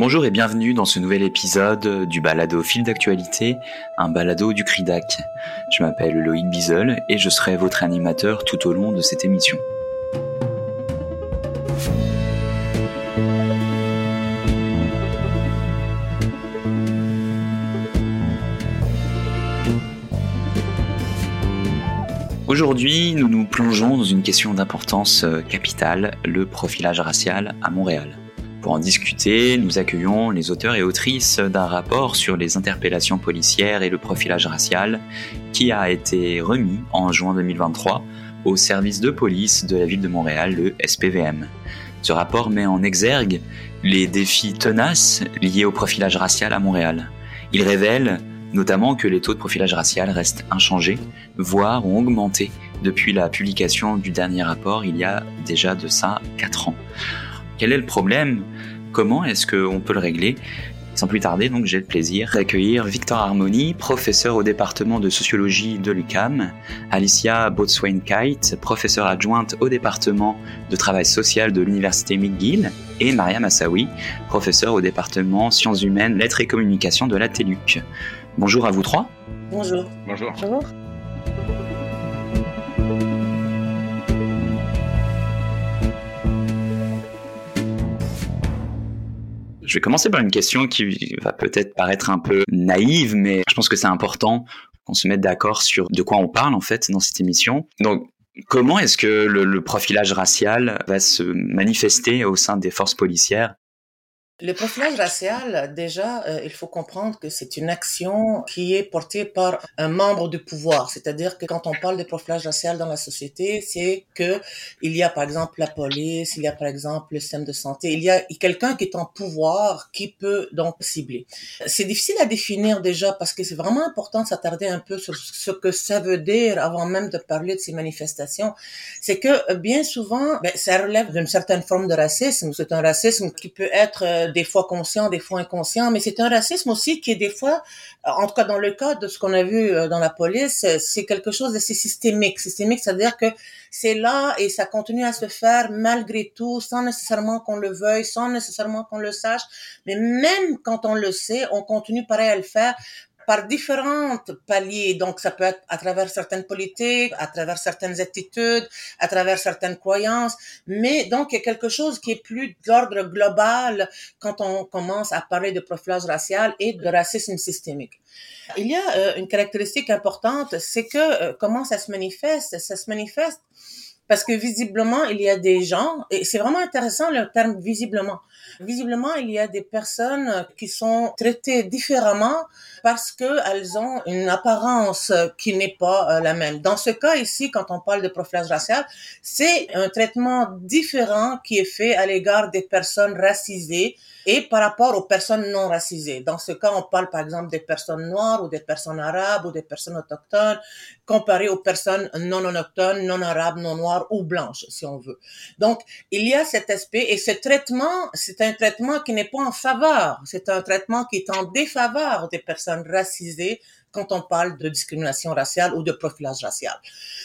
Bonjour et bienvenue dans ce nouvel épisode du balado fil d'actualité, un balado du CRIDAC. Je m'appelle Loïc Bizel et je serai votre animateur tout au long de cette émission. Aujourd'hui, nous nous plongeons dans une question d'importance capitale, le profilage racial à Montréal. Pour en discuter, nous accueillons les auteurs et autrices d'un rapport sur les interpellations policières et le profilage racial qui a été remis en juin 2023 au service de police de la ville de Montréal, le SPVM. Ce rapport met en exergue les défis tenaces liés au profilage racial à Montréal. Il révèle notamment que les taux de profilage racial restent inchangés, voire ont augmenté depuis la publication du dernier rapport il y a déjà de ça 4 ans. Quel est le problème? Comment est-ce qu'on peut le régler? Sans plus tarder, donc, j'ai le plaisir d'accueillir Victor Harmony, professeur au département de sociologie de l'UCAM, Alicia Botswain-Kite, professeure adjointe au département de travail social de l'université McGill, et Maria Massaoui, professeure au département sciences humaines, lettres et communication de la TELUC. Bonjour à vous trois. Bonjour. Bonjour. Bonjour. Je vais commencer par une question qui va peut-être paraître un peu naïve, mais je pense que c'est important qu'on se mette d'accord sur de quoi on parle en fait dans cette émission. Donc, comment est-ce que le, profilage racial va se manifester au sein des forces policières le profilage racial, déjà, euh, il faut comprendre que c'est une action qui est portée par un membre du pouvoir. C'est-à-dire que quand on parle de profilage racial dans la société, c'est que il y a par exemple la police, il y a par exemple le système de santé, il y a quelqu'un qui est en pouvoir qui peut donc cibler. C'est difficile à définir déjà parce que c'est vraiment important de s'attarder un peu sur ce que ça veut dire avant même de parler de ces manifestations. C'est que bien souvent, ben, ça relève d'une certaine forme de racisme. C'est un racisme qui peut être euh, des fois conscient, des fois inconscient, mais c'est un racisme aussi qui est des fois, en tout cas dans le cas de ce qu'on a vu euh, dans la police, c'est quelque chose d'assez systémique. Systémique, c'est-à-dire que c'est là et ça continue à se faire malgré tout, sans nécessairement qu'on le veuille, sans nécessairement qu'on le sache, mais même quand on le sait, on continue pareil à le faire par différentes paliers. Donc, ça peut être à travers certaines politiques, à travers certaines attitudes, à travers certaines croyances. Mais donc, il y a quelque chose qui est plus d'ordre global quand on commence à parler de profilage racial et de racisme systémique. Il y a euh, une caractéristique importante, c'est que euh, comment ça se manifeste? Ça se manifeste parce que visiblement, il y a des gens, et c'est vraiment intéressant le terme visiblement. Visiblement, il y a des personnes qui sont traitées différemment parce qu'elles ont une apparence qui n'est pas euh, la même. Dans ce cas ici, quand on parle de profilage racial, c'est un traitement différent qui est fait à l'égard des personnes racisées et par rapport aux personnes non racisées. Dans ce cas, on parle par exemple des personnes noires ou des personnes arabes ou des personnes autochtones comparé aux personnes non autochtones, non arabes, non noires ou blanches, si on veut. Donc, il y a cet aspect et ce traitement, un traitement qui n'est pas en faveur, c'est un traitement qui est en défaveur des personnes racisées quand on parle de discrimination raciale ou de profilage racial.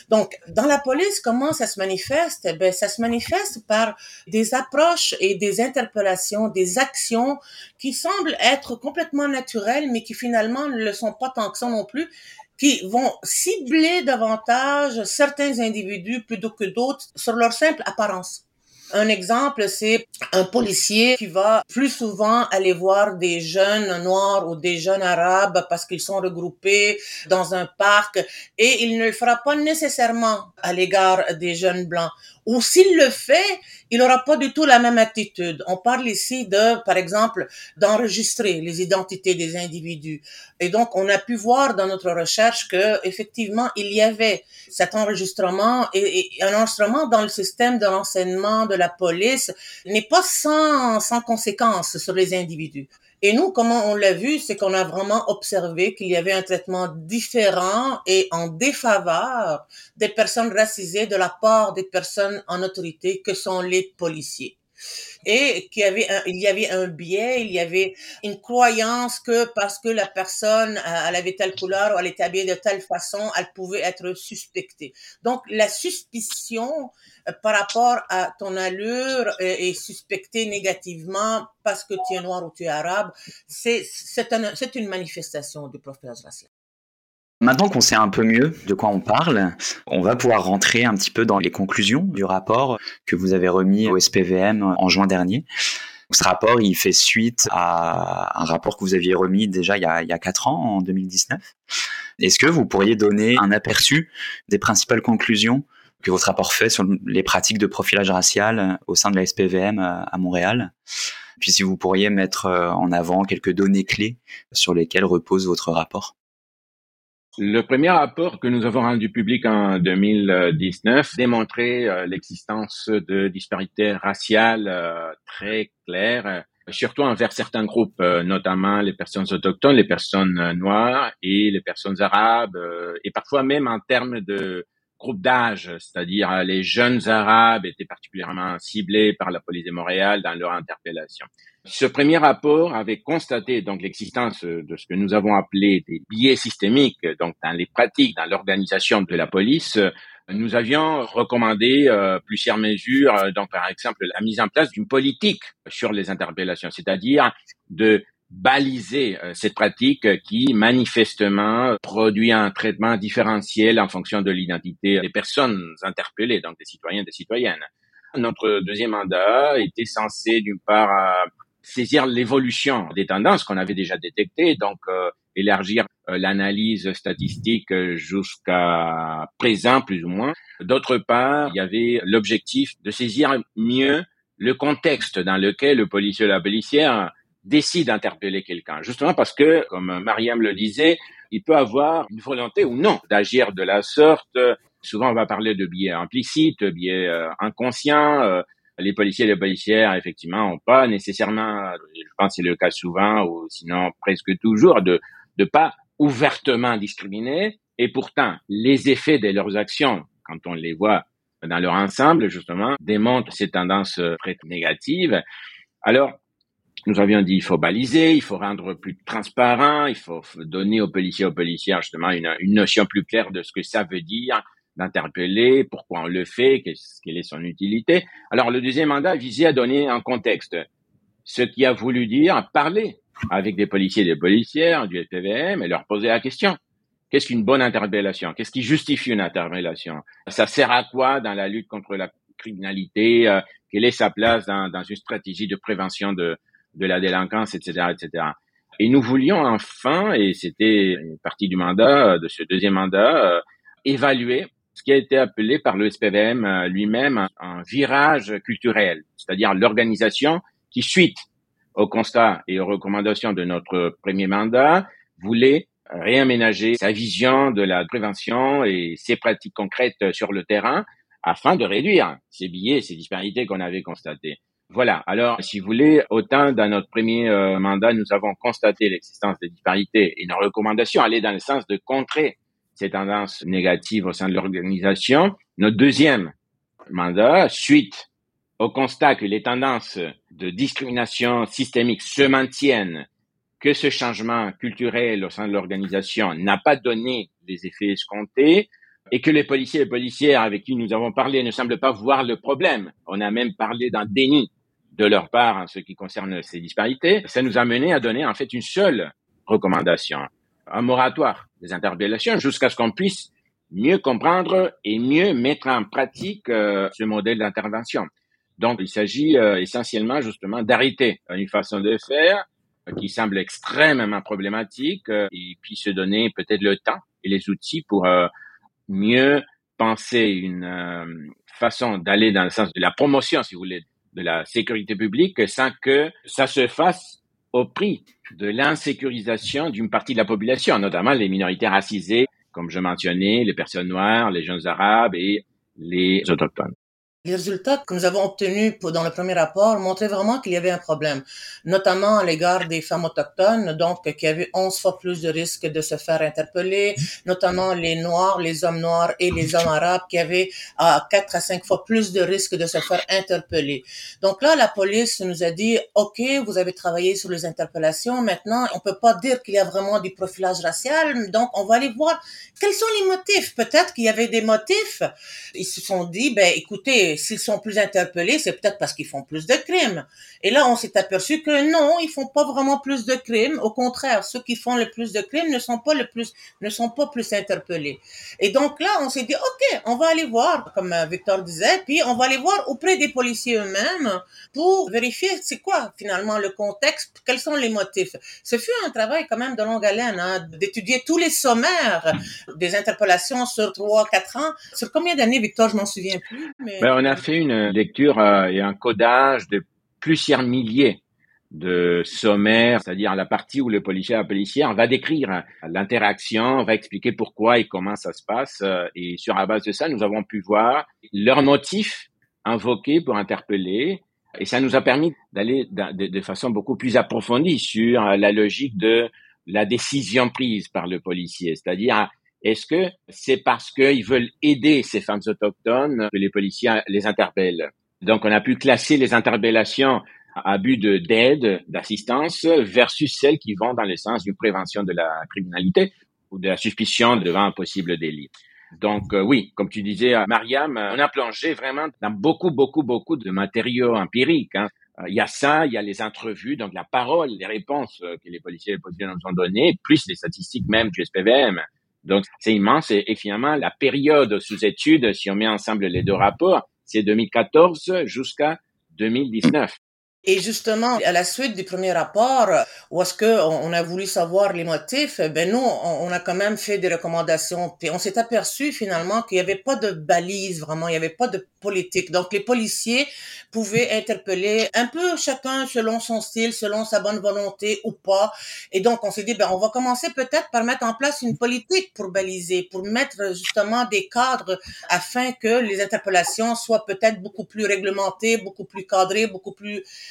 Donc, dans la police, comment ça se manifeste? Ben, ça se manifeste par des approches et des interpellations, des actions qui semblent être complètement naturelles, mais qui finalement ne le sont pas tant que ça non plus, qui vont cibler davantage certains individus plutôt que d'autres sur leur simple apparence. Un exemple, c'est un policier qui va plus souvent aller voir des jeunes noirs ou des jeunes arabes parce qu'ils sont regroupés dans un parc et il ne le fera pas nécessairement à l'égard des jeunes blancs ou s'il le fait, il n'aura pas du tout la même attitude. On parle ici de, par exemple, d'enregistrer les identités des individus. Et donc, on a pu voir dans notre recherche que, effectivement, il y avait cet enregistrement et, un enregistrement dans le système de l'enseignement de la police n'est pas sans, sans conséquences sur les individus. Et nous, comment on l'a vu, c'est qu'on a vraiment observé qu'il y avait un traitement différent et en défaveur des personnes racisées de la part des personnes en autorité que sont les policiers. Et qu'il y avait un, il y avait un biais, il y avait une croyance que parce que la personne euh, elle avait telle couleur ou elle était habillée de telle façon, elle pouvait être suspectée. Donc la suspicion euh, par rapport à ton allure est, suspectée négativement parce que tu es noir ou tu es arabe, c'est c'est c'est une manifestation du profilage racial. Maintenant qu'on sait un peu mieux de quoi on parle, on va pouvoir rentrer un petit peu dans les conclusions du rapport que vous avez remis au SPVM en juin dernier. Ce rapport, il fait suite à un rapport que vous aviez remis déjà il y a, il y a 4 ans, en 2019. Est-ce que vous pourriez donner un aperçu des principales conclusions que votre rapport fait sur les pratiques de profilage racial au sein de la SPVM à Montréal? Puis si vous pourriez mettre en avant quelques données clés sur lesquelles repose votre rapport le premier rapport que nous avons rendu public en 2019 démontrait euh, l'existence de disparités raciales euh, très claires, euh, surtout envers certains groupes, notamment les personnes autochtones, les personnes noires et les personnes arabes, et parfois même en termes de groupe d'âge, c'est-à-dire les jeunes arabes étaient particulièrement ciblés par la police de Montréal dans leur interpellation. Ce premier rapport avait constaté donc l'existence de ce que nous avons appelé des biais systémiques, donc dans les pratiques, dans l'organisation de la police. Nous avions recommandé euh, plusieurs mesures, euh, donc par exemple la mise en place d'une politique sur les interpellations, c'est-à-dire de baliser euh, cette pratique qui manifestement produit un traitement différentiel en fonction de l'identité des personnes interpellées, donc des citoyens et des citoyennes. Notre deuxième mandat était censé d'une part saisir l'évolution des tendances qu'on avait déjà détectées, donc euh, élargir euh, l'analyse statistique jusqu'à présent plus ou moins. D'autre part, il y avait l'objectif de saisir mieux le contexte dans lequel le policier ou la policière décide d'interpeller quelqu'un. Justement parce que, comme Mariam le disait, il peut avoir une volonté ou non d'agir de la sorte. Souvent, on va parler de biais implicites, biais euh, inconscients, les policiers et les policières, effectivement, ont pas nécessairement, je pense que c'est le cas souvent, ou sinon presque toujours, de ne pas ouvertement discriminer. Et pourtant, les effets de leurs actions, quand on les voit dans leur ensemble, justement, démontrent ces tendances très négatives. Alors, nous avions dit il faut baliser, il faut rendre plus transparent, il faut donner aux policiers aux policières justement une, une notion plus claire de ce que ça veut dire d'interpeller, pourquoi on le fait, quelle est son utilité. Alors le deuxième mandat visait à donner un contexte, ce qui a voulu dire parler avec des policiers et des policières du FPVM et leur poser la question. Qu'est-ce qu'une bonne interpellation? Qu'est-ce qui justifie une interpellation? Ça sert à quoi dans la lutte contre la criminalité? Euh, Quelle est sa place dans, dans, une stratégie de prévention de, de la délinquance, etc., etc. Et nous voulions enfin, et c'était une partie du mandat, de ce deuxième mandat, euh, évaluer ce qui a été appelé par le SPVM euh, lui-même un, virage culturel, c'est-à-dire l'organisation qui, suite au constat et aux recommandations de notre premier mandat, voulait réaménager sa vision de la prévention et ses pratiques concrètes sur le terrain afin de réduire ces billets, ces disparités qu'on avait constatées. Voilà. Alors, si vous voulez, autant dans notre premier euh, mandat, nous avons constaté l'existence des disparités et nos recommandations allaient dans le sens de contrer ces tendances négatives au sein de l'organisation. Notre deuxième mandat, suite au constat que les tendances de discrimination systémique se maintiennent, que ce changement culturel au sein de l'organisation n'a pas donné les effets escomptés, et que les policiers et policières avec qui nous avons parlé ne semblent pas voir le problème. On a même parlé d'un déni de leur part en ce qui concerne ces disparités. Ça nous a mené à donner en fait une seule recommandation un moratoire des interpellations jusqu'à ce qu'on puisse mieux comprendre et mieux mettre en pratique euh, ce modèle d'intervention. Donc, il s'agit euh, essentiellement justement d'arrêter une façon de faire euh, qui semble extrêmement problématique et puis se donner peut-être le temps et les outils pour mieux penser une façon d'aller dans le sens de la promotion, si vous voulez, de la sécurité publique sans que ça se fasse au prix de l'insécurisation d'une partie de la population, notamment les minorités racisées, comme je mentionnais, les personnes noires, les jeunes arabes et les autochtones. Les résultats que nous avons obtenus dans le premier rapport montraient vraiment qu'il y avait un problème, notamment à l'égard des femmes autochtones, donc qui avaient 11 fois plus de risques de se faire interpeller, notamment les Noirs, les hommes noirs et les hommes arabes qui avaient à 4 à 5 fois plus de risques de se faire interpeller. Donc là, la police nous a dit, OK, vous avez travaillé sur les interpellations, maintenant, on peut pas dire qu'il y a vraiment du profilage racial, donc on va aller voir quels sont les motifs. Peut-être qu'il y avait des motifs. Ils se sont dit, ben écoutez, s'ils sont plus interpellés, c'est peut-être parce qu'ils font plus de crimes. Et là, on s'est aperçu que non, ils font pas vraiment plus de crimes. Au contraire, ceux qui font le plus de crimes ne sont pas le plus, ne sont pas plus interpellés. Et donc là, on s'est dit, OK, on va aller voir, comme euh, Victor disait, puis on va aller voir auprès des policiers eux-mêmes pour vérifier c'est quoi finalement le contexte, quels sont les motifs. Ce fut un travail quand même de longue haleine, hein, d'étudier tous les sommaires des interpellations sur trois, quatre ans. Sur combien d'années, Victor, je m'en souviens plus. Mais... Ben, a fait une lecture euh, et un codage de plusieurs milliers de sommaires, c'est-à-dire la partie où le policier, la policière va décrire l'interaction, va expliquer pourquoi et comment ça se passe. Euh, et sur la base de ça, nous avons pu voir leurs motifs invoqués pour interpeller. Et ça nous a permis d'aller de, de, façon beaucoup plus approfondie sur la logique de la décision prise par le policier, c'est-à-dire est-ce que c'est parce qu'ils veulent aider ces femmes autochtones que les policiers les interpellent? Donc, on a pu classer les interpellations à but d'aide, d'assistance, versus celles qui vont dans le sens d'une prévention de la criminalité ou de la suspicion devant un possible délit. Donc euh, oui, comme tu disais, Mariam, on a plongé vraiment dans beaucoup, beaucoup, beaucoup de matériaux empiriques. Hein. Il y a ça, il y a les entrevues, donc la parole, les réponses que les policiers et les policiers nous ont données, plus les statistiques même du SPVM. Donc, c'est immense. Et, finalement, la période sous étude, si on met ensemble les deux rapports, c'est 2014 jusqu'à 2019. Et justement, à la suite du premier rapport, où est-ce que on a voulu savoir les motifs, ben nous, on, a quand même fait des recommandations. Puis on s'est aperçu finalement qu'il n'y avait pas de balise vraiment, il n'y avait pas de politique. Donc les policiers pouvaient interpeller un peu chacun selon son style, selon sa bonne volonté ou pas. Et donc on s'est dit, ben on va commencer peut-être par mettre en place une politique pour baliser, pour mettre justement des cadres afin que les interpellations soient peut-être beaucoup plus réglementées, beaucoup plus cadrées, beaucoup plus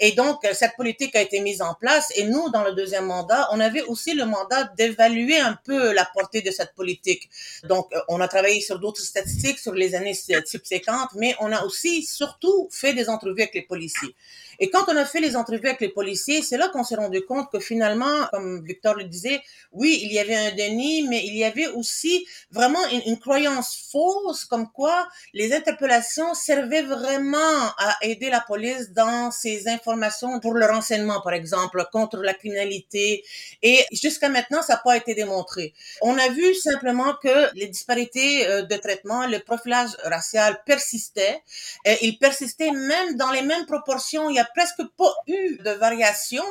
et donc, cette politique a été mise en place. Et nous, dans le deuxième mandat, on avait aussi le mandat d'évaluer un peu la portée de cette politique. Donc, on a travaillé sur d'autres statistiques sur les années subséquentes, mais on a aussi surtout fait des entrevues avec les policiers. Et quand on a fait les entrevues avec les policiers, c'est là qu'on s'est rendu compte que finalement, comme Victor le disait, oui, il y avait un déni, mais il y avait aussi vraiment une, croyance fausse comme quoi les interpellations servaient vraiment à aider la police dans ses pour le renseignement, par exemple, contre la criminalité. Et jusqu'à maintenant, ça n'a pas été démontré. On a vu simplement que les disparités euh, de traitement, le profilage racial persistait. Et il persistait même dans les mêmes proportions. Il y a presque pas eu de variation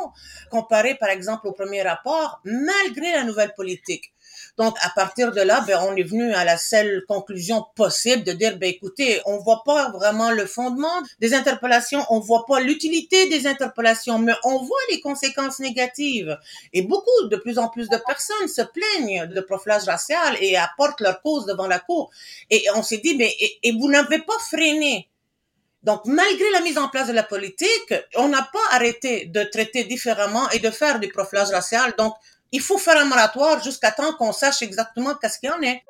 comparé par exemple au premier rapport, malgré la nouvelle politique. Donc, à partir de là, ben, on est venu à la seule conclusion possible de dire, ben, écoutez, on voit pas vraiment le fondement des interpellations, on voit pas l'utilité des interpellations, mais on voit les conséquences négatives. Et beaucoup, de plus en plus de personnes se plaignent de profilage racial et apportent leur cause devant la cour. Et on s'est dit, mais, et vous n'avez pas freiné donc, malgré la mise en place de la politique, on n'a pas arrêté de traiter différemment et de faire du profilage racial. Donc, il faut faire un moratoire jusqu'à temps qu'on sache exactement qu'est-ce qu'il y en est.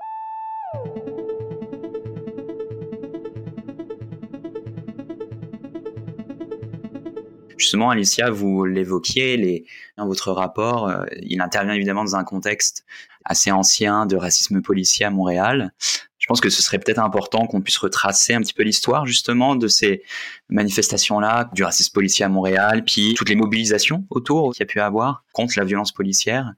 Justement, Alicia, vous l'évoquiez, dans votre rapport, euh, il intervient évidemment dans un contexte assez ancien de racisme policier à Montréal. Je pense que ce serait peut-être important qu'on puisse retracer un petit peu l'histoire justement de ces manifestations-là, du racisme policier à Montréal, puis toutes les mobilisations autour qu'il y a pu avoir contre la violence policière.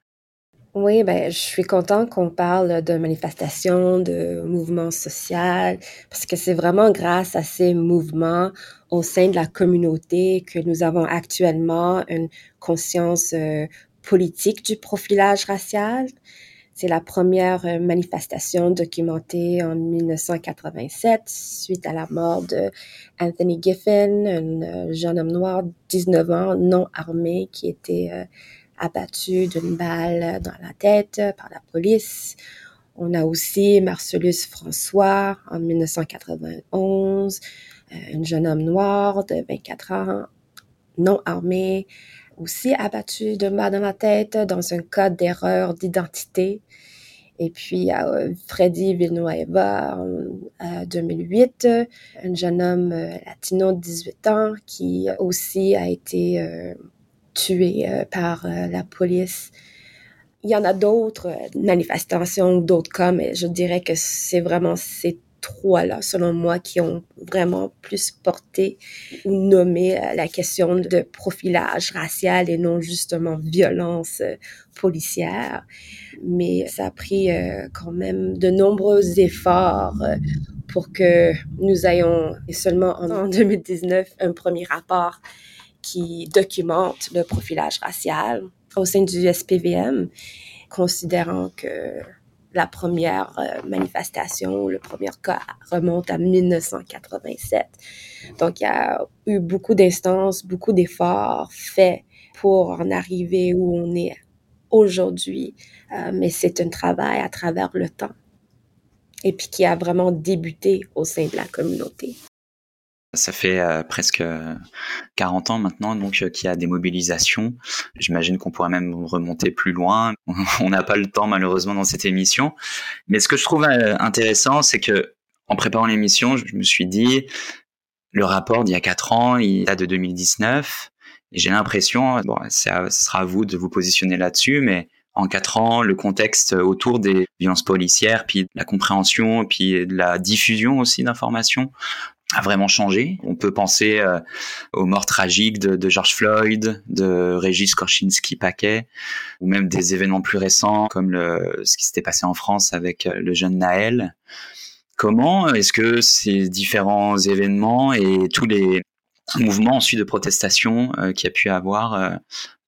Oui, ben, je suis content qu'on parle de manifestations, de mouvements sociaux, parce que c'est vraiment grâce à ces mouvements au sein de la communauté que nous avons actuellement une conscience euh, politique du profilage racial. C'est la première euh, manifestation documentée en 1987 suite à la mort de Anthony Giffen, un euh, jeune homme noir, 19 ans, non armé, qui était abattu d'une balle dans la tête par la police. On a aussi Marcellus François en 1991, un jeune homme noir de 24 ans, non armé, aussi abattu de mal dans la tête dans un cas d'erreur d'identité. Et puis, euh, Freddy Villanueva en 2008, un jeune homme euh, latino de 18 ans qui aussi a été euh, tué par la police. Il y en a d'autres manifestations, d'autres cas, mais je dirais que c'est vraiment ces trois-là, selon moi, qui ont vraiment plus porté ou nommé euh, la question de profilage racial et non justement violence euh, policière. Mais ça a pris euh, quand même de nombreux efforts pour que nous ayons seulement en 2019 un premier rapport qui documente le profilage racial au sein du SPVM, considérant que la première euh, manifestation, le premier cas remonte à 1987. Donc, il y a eu beaucoup d'instances, beaucoup d'efforts faits pour en arriver où on est aujourd'hui. Euh, mais c'est un travail à travers le temps et puis qui a vraiment débuté au sein de la communauté. Ça fait euh, presque 40 ans maintenant donc euh, qu'il y a des mobilisations. J'imagine qu'on pourrait même remonter plus loin. On n'a pas le temps malheureusement dans cette émission. Mais ce que je trouve euh, intéressant, c'est que en préparant l'émission, je me suis dit le rapport d'il y a 4 ans, il date de 2019. Et j'ai l'impression, bon, ce sera à vous de vous positionner là-dessus, mais en quatre ans, le contexte autour des violences policières, puis la compréhension, puis de la diffusion aussi d'informations vraiment changé. On peut penser euh, aux morts tragiques de, George Floyd, de Régis Korchinski-Paquet, ou même des événements plus récents comme ce qui s'était passé en France avec euh, le jeune Naël. Comment est-ce que ces différents événements et tous les mouvements ensuite de protestation euh, qu'il y a pu avoir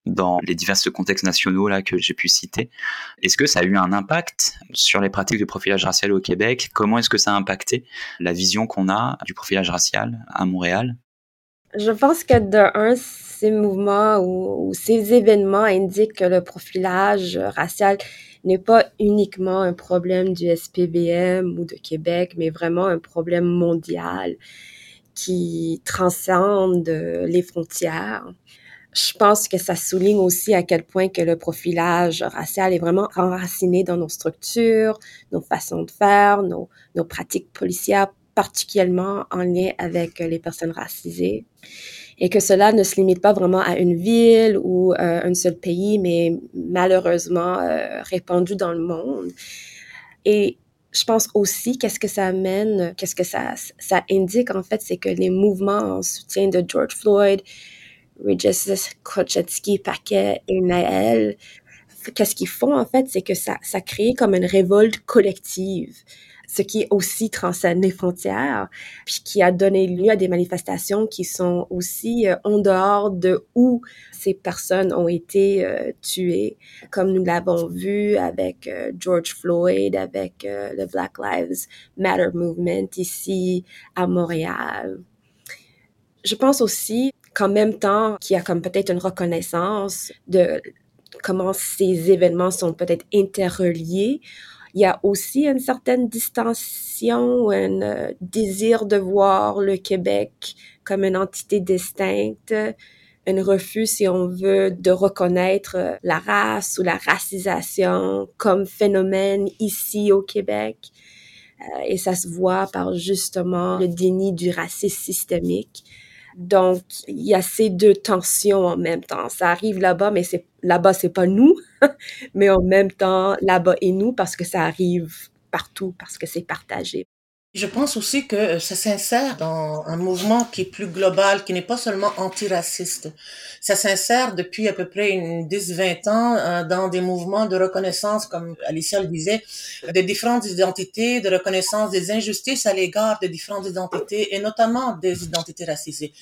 dans les divers contextes nationaux là que j'ai pu citer. Est-ce que ça a eu un impact sur les pratiques de profilage racial au Québec? Comment est-ce que ça a impacté la vision qu'on a du profilage racial à Montréal? Je pense que de un, ces mouvements ou, ces événements indiquent que le profilage racial n'est pas uniquement un problème du SPBM ou de Québec, mais vraiment un problème mondial qui transcende les frontières je pense que ça souligne aussi à quel point que le profilage racial est vraiment enraciné dans nos structures, nos façons de faire, nos, pratiques policières, particulièrement en lien avec les personnes racisées. Et que cela ne se limite pas vraiment à une ville ou euh, un seul pays, mais malheureusement euh, répandu dans le monde. Et je pense aussi qu'est-ce que ça amène, qu'est-ce que ça indique en fait, c'est que les mouvements en soutien de George Floyd, Regis Kochetsky, Paquet et Naël, qu'est-ce qu'ils font en fait, c'est que ça, ça crée comme une révolte collective, ce qui aussi transcende les frontières, puis qui a donné lieu à des manifestations qui sont aussi euh, en dehors de où ces personnes ont été euh, tuées, comme nous l'avons vu avec euh, George Floyd, avec le Black Lives Matter Movement ici à Montréal. Je pense aussi qu'en même temps qu'il y a comme peut-être une reconnaissance de comment ces événements sont peut-être interreliés, il y a aussi une certaine distension, un euh, désir de voir le Québec comme une entité distincte, un refus, si on veut, de reconnaître euh, la race ou la racisation comme phénomène ici au Québec. Euh, et ça se voit par justement le déni du racisme systémique donc, il y a ces deux tensions en même temps. Ça arrive là-bas, mais c'est là-bas, c'est pas nous, mais en même temps, là-bas et nous, parce que ça arrive partout, parce que c'est partagé. Je pense aussi que ça s'insère dans un mouvement qui est plus global, qui n'est pas seulement antiraciste. Ça s'insère depuis à peu près une 10-20 ans euh, dans des mouvements de reconnaissance, comme Alicia le disait, de différentes identités, de reconnaissance des injustices à l'égard de différentes identités, et notamment des identités racisées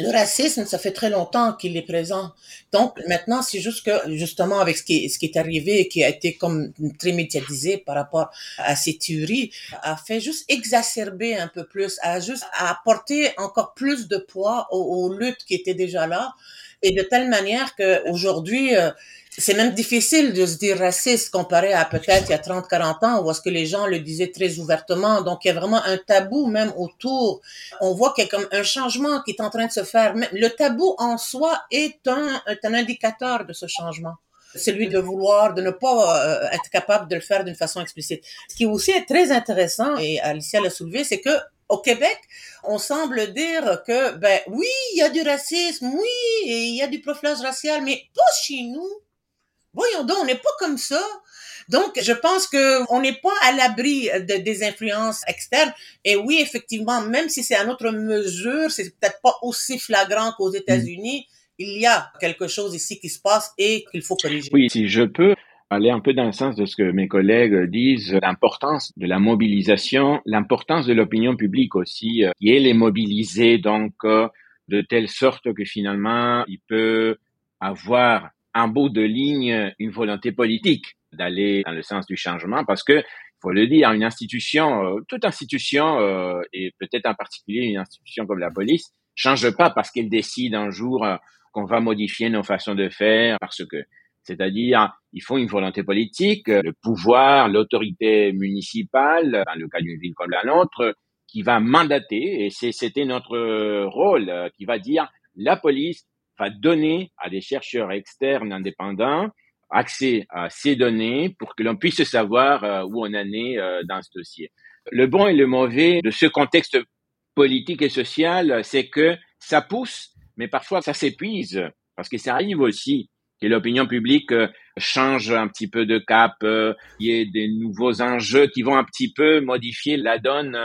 le racisme, ça fait très longtemps qu'il est présent. Donc maintenant, c'est juste que justement avec ce qui, ce qui est arrivé et qui a été comme très médiatisé par rapport à ces théories, a fait juste exacerber un peu plus, a juste apporté encore plus de poids aux, luttes qui étaient déjà là Et de telle manière que aujourd'hui, euh, c'est même difficile de se dire raciste comparé à peut-être il y a 30, 40 ans où est-ce que les gens le disaient très ouvertement. Donc, il y a vraiment un tabou même autour. On voit qu'il y a comme un changement qui est en train de se faire. Le tabou en soi est un, est un indicateur de ce changement celui de vouloir, de ne pas euh, être capable de le faire d'une façon explicite. Ce qui aussi est très intéressant, et Alicia l'a soulevé, c'est que au Québec, on semble dire que, ben oui, il y a du racisme, oui, il y a du profilage racial, mais pas chez nous. Voyons donc, on n'est pas comme ça. Donc, je pense que on n'est pas à l'abri de, des influences externes. Et oui, effectivement, même si c'est à notre mesure, c'est peut-être pas aussi flagrant qu'aux États-Unis. Il y a quelque chose ici qui se passe et qu'il faut corriger. Oui, si je peux aller un peu dans le sens de ce que mes collègues disent, l'importance de la mobilisation, l'importance de l'opinion publique aussi, euh, qui est les mobiliser donc euh, de telle sorte que finalement il peut avoir un bout de ligne une volonté politique d'aller dans le sens du changement parce que faut le dire, une institution, euh, toute institution, euh, et peut-être en particulier une institution comme la police, change pas parce qu'elle décide un jour euh, qu'on va modifier nos façons de faire, parce que, c'est-à-dire, il faut une volonté politique, le pouvoir, l'autorité municipale, dans le cas d'une ville comme la nôtre, qui va mandater, et c'était notre rôle, qui va dire, la police va donner à des chercheurs externes indépendants accès à ces données pour que l'on puisse savoir euh, où on en est euh, dans ce dossier. Le bon et le mauvais de ce contexte politique et social, c'est que ça pousse, mais parfois ça s'épuise, parce que ça arrive aussi que l'opinion publique euh, change un petit peu de cap, il y ait des nouveaux enjeux qui vont un petit peu modifier la donne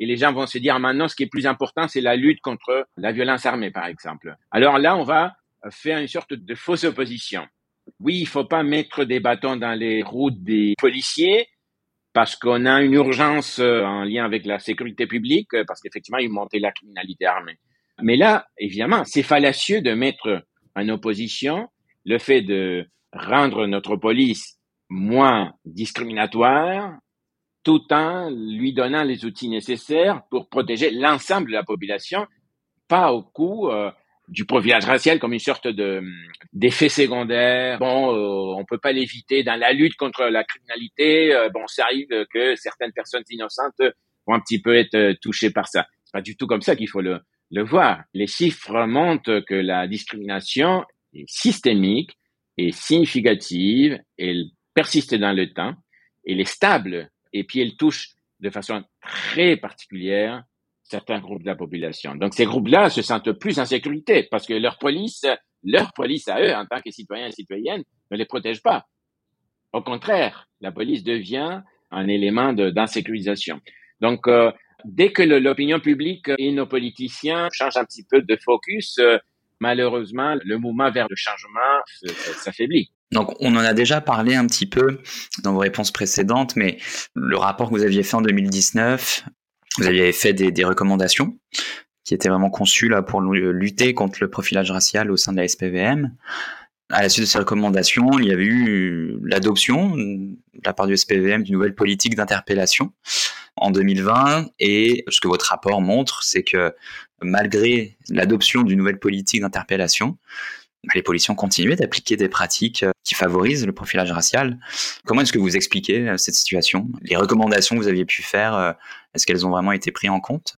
et les gens vont se dire maintenant ce qui est plus important c'est la lutte contre la violence armée par exemple. Alors là on va faire une sorte de fausse opposition. Oui, il faut pas mettre des bâtons dans les roues des policiers parce qu'on a une urgence euh, en lien avec la sécurité publique, euh, parce qu'effectivement, ils montent la criminalité armée. Mais là, évidemment, c'est fallacieux de mettre en opposition le fait de rendre notre police moins discriminatoire, tout en lui donnant les outils nécessaires pour protéger l'ensemble de la population, pas au coup euh, du profilage racial comme une sorte de d'effet secondaire. Bon, euh, on peut pas l'éviter dans la lutte contre la criminalité. Euh, bon, ça arrive que certaines personnes innocentes vont un petit peu être euh, touchées par ça. C'est pas du tout comme ça qu'il faut le, le voir. Les chiffres montrent que la discrimination est systémique et significative. Elle persiste dans le temps. Elle est stable et puis elle touche de façon très particulière certains groupes de la population. Donc ces groupes-là se sentent plus en sécurité parce que leur police, leur police à eux, en tant que citoyens et citoyennes, ne les protège pas. Au contraire, la police devient un élément d'insécurisation. Donc euh, dès que l'opinion publique et nos politiciens changent un petit peu de focus, euh, malheureusement, le mouvement vers le changement s'affaiblit. Donc, on en a déjà parlé un petit peu dans vos réponses précédentes, mais le rapport que vous aviez fait en 2019 vous aviez fait des, recommandations qui étaient vraiment conçues là pour lutter contre le profilage racial au sein de la SPVM. À la suite de ces recommandations, il y avait eu l'adoption de la part du SPVM d'une nouvelle politique d'interpellation en 2020. Et ce que votre rapport montre, c'est que malgré l'adoption d'une nouvelle politique d'interpellation, les policiers ont continué d'appliquer des pratiques euh, qui favorisent le profilage racial. Comment est-ce que vous expliquez euh, cette situation? Les recommandations que vous aviez pu faire, euh, est-ce qu'elles ont vraiment été prises en compte?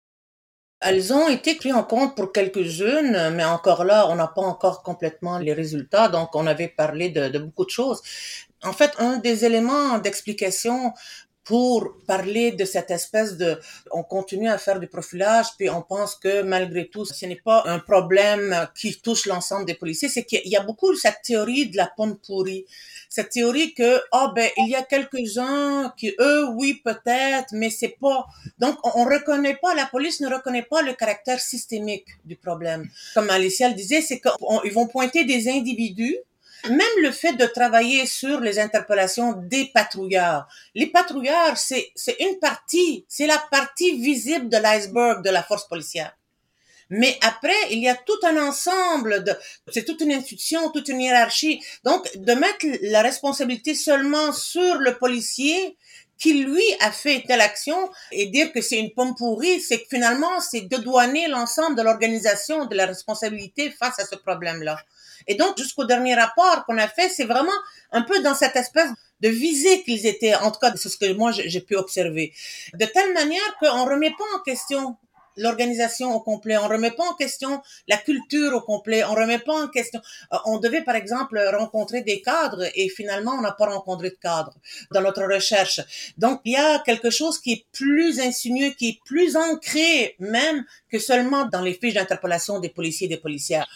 Elles ont été prises en compte pour quelques jeunes, mais encore là, on n'a pas encore complètement les résultats. Donc, on avait parlé de beaucoup de choses. En fait, un des éléments d'explication pour parler de cette espèce de, on continue à faire du profilage, puis on pense que malgré tout, ce n'est pas un problème qui touche l'ensemble des policiers, c'est qu'il y a beaucoup cette théorie de la pomme pourrie, cette théorie que, oh, ben, il y a quelques-uns qui, eux, oui, peut-être, mais c'est pas, donc on, on reconnaît pas, la police ne reconnaît pas le caractère systémique du problème. Comme Alicia le disait, c'est qu'ils vont pointer des individus même le fait de travailler sur les interpellations des patrouilleurs. Les patrouilleurs, c'est, une partie, c'est la partie visible de l'iceberg de la force policière. Mais après, il y a tout un ensemble de, c'est toute une institution, toute une hiérarchie. Donc, de mettre la responsabilité seulement sur le policier qui lui a fait telle action et dire que c'est une pomme pourrie, c'est que finalement, c'est dédouaner l'ensemble de l'organisation de la responsabilité face à ce problème-là. Et donc, jusqu'au dernier rapport qu'on a fait, c'est vraiment un peu dans cette espèce de visée qu'ils étaient, en tout cas, c'est ce que moi j'ai pu observer, de telle manière qu'on remet pas en question l'organisation au complet. On remet pas en question la culture au complet. On remet pas en question. Euh, on devait, par exemple, rencontrer des cadres et finalement, on n'a pas rencontré de cadres dans notre recherche. Donc, il y a quelque chose qui est plus insinueux, qui est plus ancré même que seulement dans les fiches d'interpellation des policiers et des policières.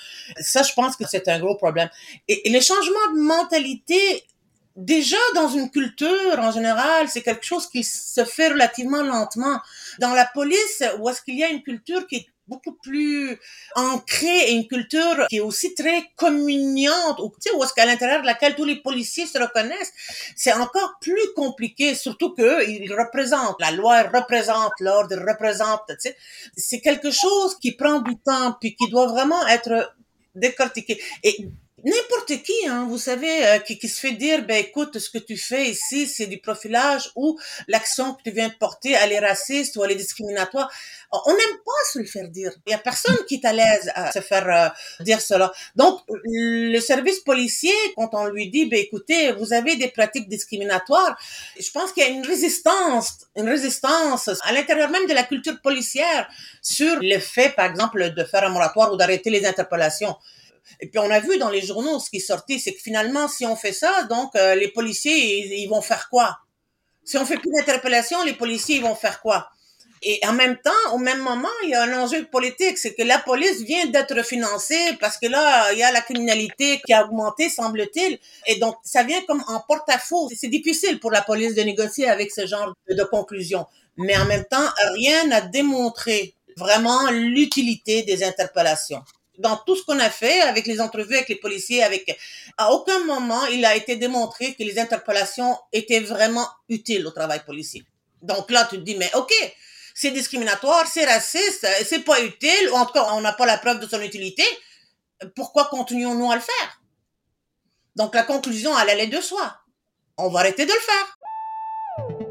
Ça, je pense que c'est un gros problème. Et, et les changements de mentalité déjà dans une culture en général, c'est quelque chose qui se fait relativement lentement. Dans la police, où est-ce qu'il y a une culture qui est beaucoup plus ancrée et une culture qui est aussi très communiante, ou tu sais, où est-ce qu'à l'intérieur de laquelle tous les policiers se reconnaissent, c'est encore plus compliqué, surtout que ils représentent, la loi représente l'ordre, représente, tu sais, c'est quelque chose qui prend du temps, puis qui doit vraiment être décortiqué. Et n'importe qui, hein, vous savez, euh, qui, qui, se fait dire, ben écoute, ce que tu fais ici, c'est du profilage ou l'action que tu viens de porter, elle est raciste ou elle est discriminatoire. On n'aime pas se le faire dire. Il y a personne qui est à l'aise à se faire euh, dire cela. Donc, le service policier, quand on lui dit, ben écoutez, vous avez des pratiques discriminatoires, je pense qu'il y a une résistance, une résistance à l'intérieur même de la culture policière sur le fait, par exemple, de faire un moratoire ou d'arrêter les interpellations. Et puis on a vu dans les journaux ce qui sorti, c'est que finalement, si on fait ça, donc euh, les policiers, ils, vont faire quoi? Si on fait plus d'interpellations, les policiers, ils vont faire quoi? Et en même temps, au même moment, il y a un enjeu politique, c'est que la police vient d'être financée parce que là, il y a la criminalité qui a augmenté, semble-t-il. Et donc, ça vient comme en porte-à-faux. C'est difficile pour la police de négocier avec ce genre de conclusion. Mais en même temps, rien n'a démontré vraiment l'utilité des interpellations dans tout ce qu'on a fait avec les entrevues avec les policiers, avec à aucun moment il a été démontré que les interpellations étaient vraiment utiles au travail policier. Donc là, tu te dis mais ok, c'est discriminatoire, c'est raciste, c'est pas utile, ou en tout cas on n'a pas la preuve de son utilité. Pourquoi continuons-nous à le faire? Donc la conclusion, elle allait de soi. On va arrêter de le faire.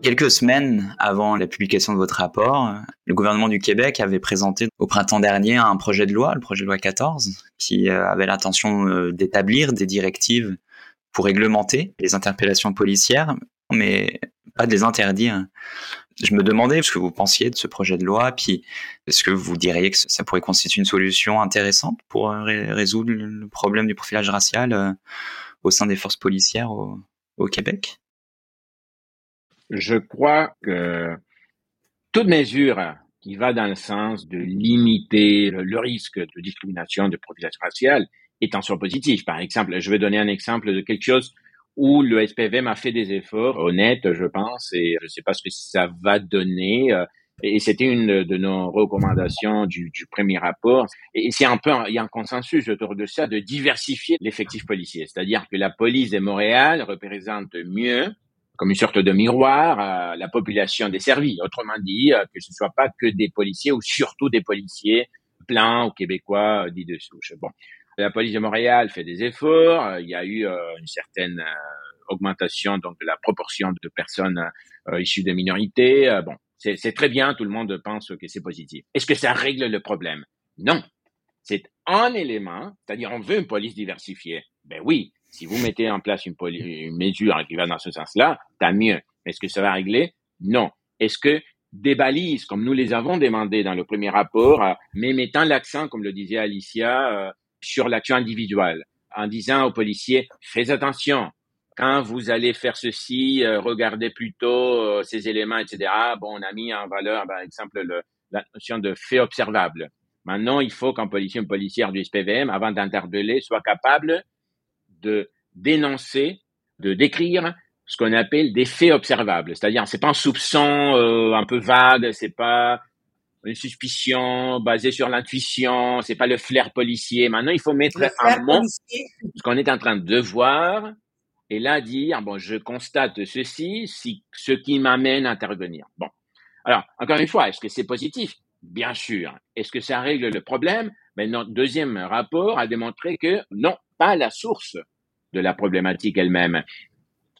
Quelques semaines avant la publication de votre rapport, le gouvernement du Québec avait présenté au printemps dernier un projet de loi, le projet de loi 14, qui euh, avait l'intention euh, d'établir des directives pour réglementer les interpellations policières, mais pas de les interdire. Je me demandais ce que vous pensiez de ce projet de loi, puis est-ce que vous diriez que ça pourrait constituer une solution intéressante pour euh, résoudre le problème du profilage racial au sein des forces policières au Québec? Je crois que toute mesure qui va dans le sens de limiter le, risque de discrimination, de profilation raciale est en soi positif. Par exemple, je vais donner un exemple de quelque chose où le SPVM a fait des efforts honnêtes, je pense, et je ne sais pas ce que ça va donner. Euh, et c'était une de nos recommandations du, du premier rapport. Et c'est un peu, il y a un consensus autour de ça, de diversifier l'effectif policier. C'est-à-dire que la police de Montréal représente mieux comme une sorte de miroir à la population desservie. Autrement dit, euh, que ce soit pas que des policiers ou surtout des policiers pleins ou québécois euh, dits de souche. Bon, la police de Montréal fait des efforts. Euh, il y a eu une certaine augmentation donc de la proportion de personnes issues de minorités. bon, c'est très bien. Tout le monde pense que c'est positif. Est-ce que ça règle le problème? Non. C'est un élément, c'est-à-dire on veut une police diversifiée. Ben oui, si vous mettez en place une, mesure qui va dans ce sens-là, tant mieux. Est-ce que ça va régler? Non. Est-ce que des balises, comme nous les avons demandé dans le premier rapport, euh, mais mettant l'accent, comme le disait Alicia, euh, sur l'action individuelle, en disant aux policiers, faites attention, quand vous allez faire ceci, euh, regardez plutôt ces éléments, etc. Bon, on a mis en valeur, par exemple, le, la notion de fait observable. Maintenant, il faut qu'un policier, une policière du SPVM, avant d'interpeller, soit capable de dénoncer, de décrire ce qu'on appelle des faits observables. C'est-à-dire, c'est pas un soupçon euh, un peu vague, c'est pas une suspicion basée sur l'intuition, c'est pas le flair policier. Maintenant, il faut mettre un mot ce qu'on est en train de voir et là dire bon, je constate ceci, si, ce qui m'amène à intervenir. Bon, alors encore une fois, est-ce que c'est positif? Bien sûr. Est-ce que ça règle le problème? Mais notre deuxième rapport a démontré que non, pas la source de la problématique elle-même.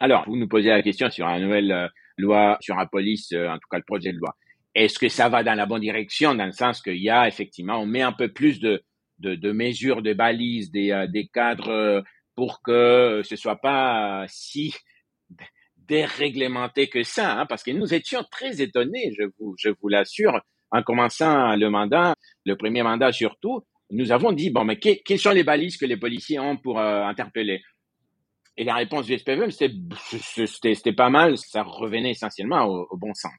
Alors, vous nous posez la question sur la nouvelle euh, loi sur la police, euh, en tout cas le projet de loi. Est-ce que ça va dans la bonne direction, dans le sens qu'il y a effectivement, on met un peu plus de, de, mesures, de balises, des, euh, des cadres pour que ce soit pas si déréglementé que ça, hein, parce que nous étions très étonnés, je vous, je vous l'assure, en commençant le mandat, le premier mandat surtout, nous avons dit, bon, mais quelles sont les balises que les policiers ont pour euh, interpeller? Et la réponse du SPVM, c'était pas mal, ça revenait essentiellement au, bon sens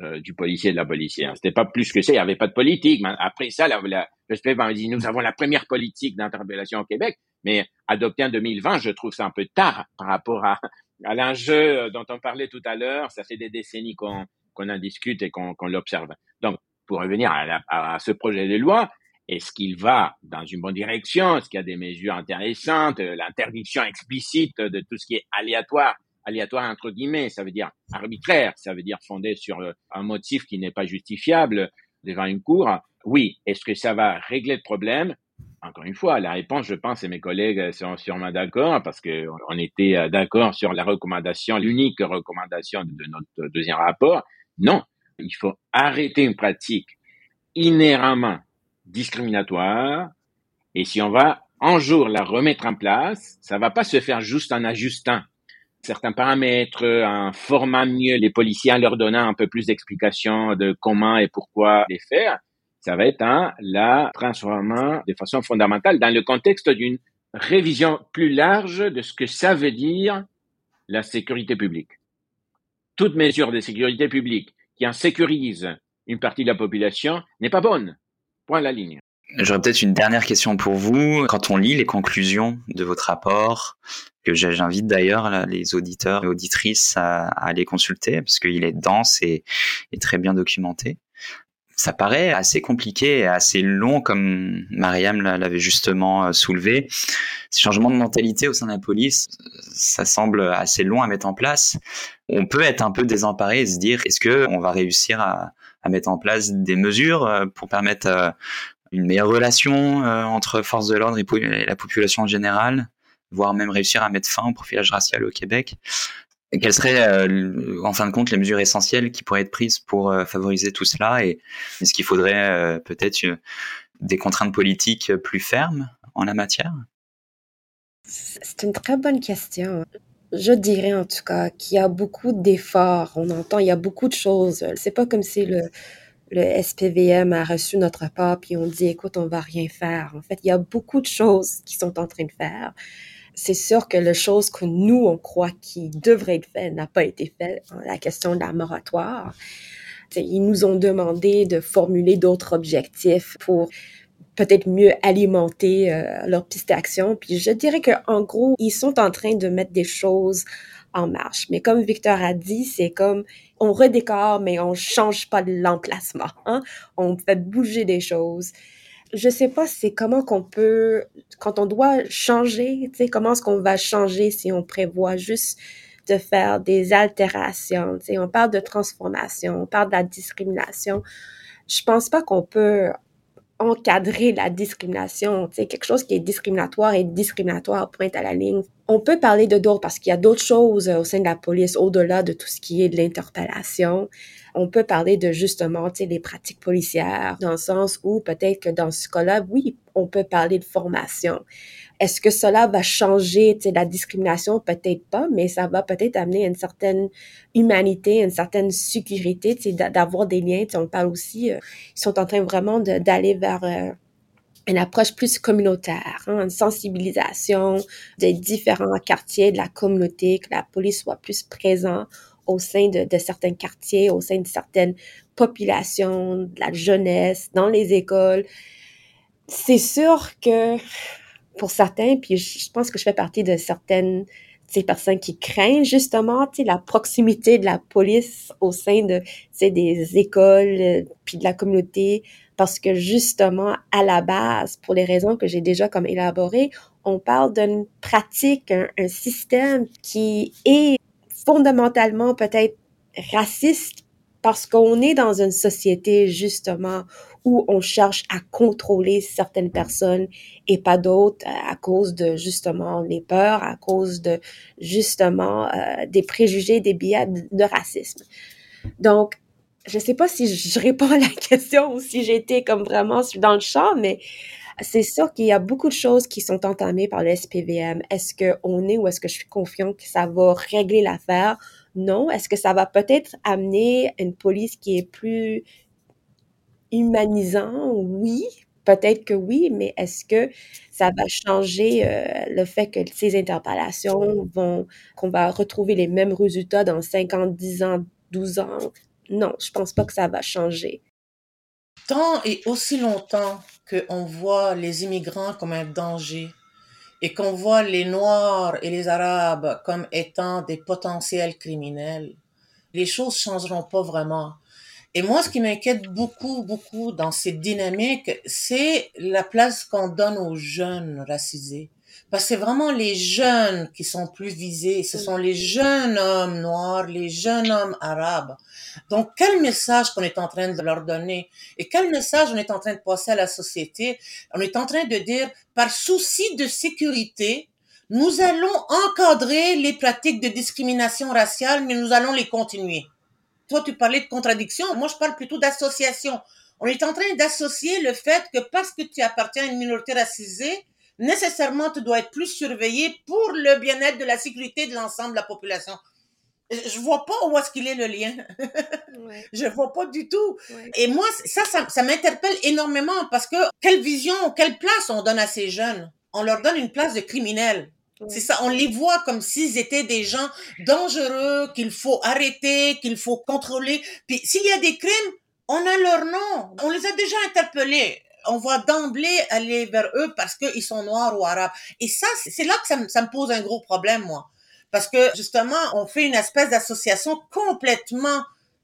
euh, du policier et de la policière. C'était pas plus que ça, il n'y avait pas de politique. Après ça, la, le SPVM a dit, nous avons la première politique d'interpellation au Québec, mais adoptée en 2020, je trouve ça un peu tard par rapport à, à l'enjeu dont on parlait tout à l'heure. Ça fait des décennies qu'on qu'on en discute et qu'on l'observe. Donc, pour revenir à, ce projet de loi, est-ce qu'il va dans une bonne direction? Est-ce qu'il y a des mesures intéressantes? L'interdiction explicite de tout ce qui est aléatoire, aléatoire entre guillemets, ça veut dire arbitraire, ça veut dire fondé sur un motif qui n'est pas justifiable devant une cour. Oui, est-ce que ça va régler le problème? Encore une fois, la réponse, je pense, et mes collègues sont sûrement d'accord, parce qu'on était d'accord sur la recommandation, l'unique recommandation de notre deuxième rapport, non, il faut arrêter une pratique inhéremment discriminatoire et si on va un jour la remettre en place, ça va pas se faire juste en ajustant certains paramètres, en formant mieux les policiers, en leur donnant un peu plus d'explications de comment et pourquoi les faire. Ça va être en la transformant de façon fondamentale dans le contexte d'une révision plus large de ce que ça veut dire la sécurité publique toute mesure de sécurité publique qui en sécurise une partie de la population n'est pas bonne. J'aurais peut-être une dernière question pour vous. Quand on lit les conclusions de votre rapport, que j'invite d'ailleurs les auditeurs et auditrices à, aller consulter, parce qu'il est dense et, et, très bien documenté, ça paraît assez compliqué et assez long, comme Mariam l'avait justement euh, soulevé. Ces changements de mentalité au sein de la police, ça semble assez long à mettre en place. On peut être un peu désemparé et se dire, est-ce que on va réussir à, à, mettre en place des mesures euh, pour permettre euh, une meilleure relation entre forces de l'ordre et la population en général, voire même réussir à mettre fin au profilage racial au Québec quelles seraient, euh, en fin de compte, les mesures essentielles qui pourraient être prises pour euh, favoriser tout cela Et est-ce qu'il faudrait euh, peut-être des contraintes politiques plus fermes en la matière? C'est une très bonne question. Je dirais en tout cas qu'il y a beaucoup d'efforts. On entend, il y a beaucoup de choses. C'est pas comme si le, le SPVM a reçu notre rapport puis on dit écoute, on va rien faire. En fait, il y a beaucoup de choses qui sont en train de faire c'est sûr que la chose que nous, on croit qui devrait être faite n'a pas été faite. La question de la moratoire. ils nous ont demandé de formuler d'autres objectifs pour peut-être mieux alimenter euh, leur piste d'action. Puis je dirais qu'en gros, ils sont en train de mettre des choses en marche. Mais comme Victor a dit, c'est comme on redécore, mais on change pas l'emplacement. Hein? On fait bouger des choses je sais pas c'est comment qu'on peut quand on doit changer, tu sais comment est-ce qu'on va changer si on prévoit juste de faire des altérations, tu sais on parle de transformation, on parle de la discrimination. Je pense pas qu'on peut encadrer la discrimination, quelque chose qui est discriminatoire et discriminatoire pointe à la ligne. On peut parler de d'autres parce qu'il y a d'autres choses au sein de la police au-delà de tout ce qui est de l'interpellation on peut parler de justement, les pratiques policières, dans le sens où peut-être que dans ce cas-là, oui, on peut parler de formation. Est-ce que cela va changer, la discrimination? Peut-être pas, mais ça va peut-être amener une certaine humanité, une certaine sécurité, d'avoir des liens. On parle aussi, euh, ils sont en train vraiment d'aller vers... Euh, une approche plus communautaire, hein, une sensibilisation des différents quartiers de la communauté, que la police soit plus présente au sein de, certains quartiers, au sein de certaines populations, de la jeunesse, dans les écoles. C'est sûr que pour certains, puis je pense que je fais partie de certaines ces personnes qui craignent justement la proximité de la police au sein de des écoles euh, puis de la communauté. Parce que justement à la base pour les raisons que j'ai déjà comme élaborées on parle d'une pratique un système qui est fondamentalement peut-être raciste parce qu'on est dans une société justement on cherche à contrôler certaines personnes et pas d'autres à cause de justement les peurs, à cause de justement euh, des préjugés, des biais de racisme. Donc, je sais pas si je réponds à la question ou si j'étais comme vraiment dans le champ, mais c'est sûr qu'il y a beaucoup de choses qui sont entamées par le SPVM. Est-ce qu'on est ou est-ce que je suis confiant que ça va régler l'affaire? Non. Est-ce que ça va peut-être amener une police qui est plus humanisant? Oui. Peut-être que oui, mais est-ce que ça va changer euh, le fait que ces interpellations vont, qu'on va retrouver les mêmes résultats dans 50, 10 ans, 12 ans? Non, je pense pas que ça va changer. Tant et aussi longtemps qu'on voit les immigrants comme un danger et qu'on voit les Noirs et les Arabes comme étant des potentiels criminels, les choses changeront pas vraiment. Et moi, ce qui m'inquiète beaucoup, beaucoup dans cette dynamique, c'est la place qu'on donne aux jeunes racisés. Parce que c'est vraiment les jeunes qui sont plus visés. Ce sont les jeunes hommes noirs, les jeunes hommes arabes. Donc, quel message qu'on est en train de leur donner? Et quel message on est en train de passer à la société? On est en train de dire, par souci de sécurité, nous allons encadrer les pratiques de discrimination raciale, mais nous allons les continuer. Toi, tu parlais de contradiction. Moi, je parle plutôt d'association. On est en train d'associer le fait que parce que tu appartiens à une minorité racisée, nécessairement tu dois être plus surveillé pour le bien-être de la sécurité de l'ensemble de la population. Je vois pas où est-ce qu'il est le lien. ouais. Je vois pas du tout. Et moi, ça, ça, m'interpelle énormément parce que quelle vision, quelle place on donne à ces jeunes? On leur donne une place de criminels. C'est ça, on les voit comme s'ils étaient des gens dangereux, qu'il faut arrêter, qu'il faut contrôler. Puis s'il y a des crimes, on a leur nom. On les a déjà interpellés on va d'emblée aller vers eux parce qu'ils sont noirs ou arabes. Et ça, c'est là que ça, me pose un gros problème, moi. Parce que, justement, on fait une espèce d'association complètement,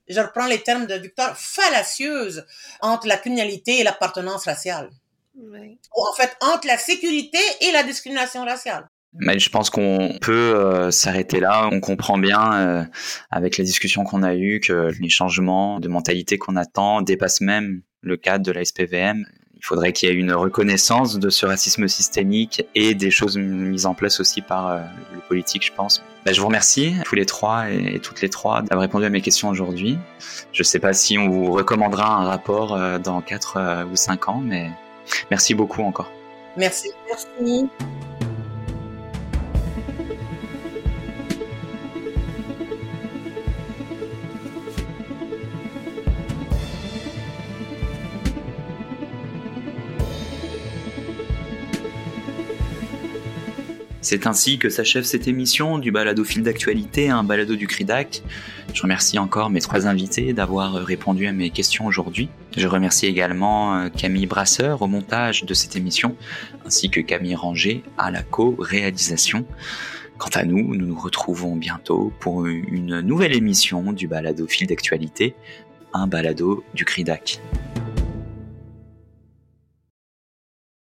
je reprends les termes de Victor, fallacieuse entre la criminalité et l'appartenance raciale. Oui. Ou en fait, entre la sécurité et la discrimination raciale. Mais je pense qu'on peut euh, s'arrêter là. On comprend bien euh, avec la discussion qu'on a eue que les changements de mentalité qu'on attend dépassent même le cadre de la SPVM il faudrait qu'il y ait une reconnaissance de ce racisme systémique et des choses mises en place aussi par euh, le politique, je pense. Bah, je vous remercie tous les trois et, toutes les trois d'avoir répondu à mes questions aujourd'hui. Je ne sais pas si on vous recommandera un rapport euh, dans 4 euh, ou 5 ans, mais merci beaucoup encore. Merci. Merci. C'est ainsi que s'achève cette émission du balado fil d'actualité, un balado du CRIDAC. Je remercie encore mes trois invités d'avoir répondu à mes questions aujourd'hui. Je remercie également euh, Camille Brasseur au montage de cette émission, ainsi que Camille Ranger à la co-réalisation. Quant à nous, nous nous retrouvons bientôt pour une nouvelle émission du balado fil d'actualité, un balado du CRIDAC.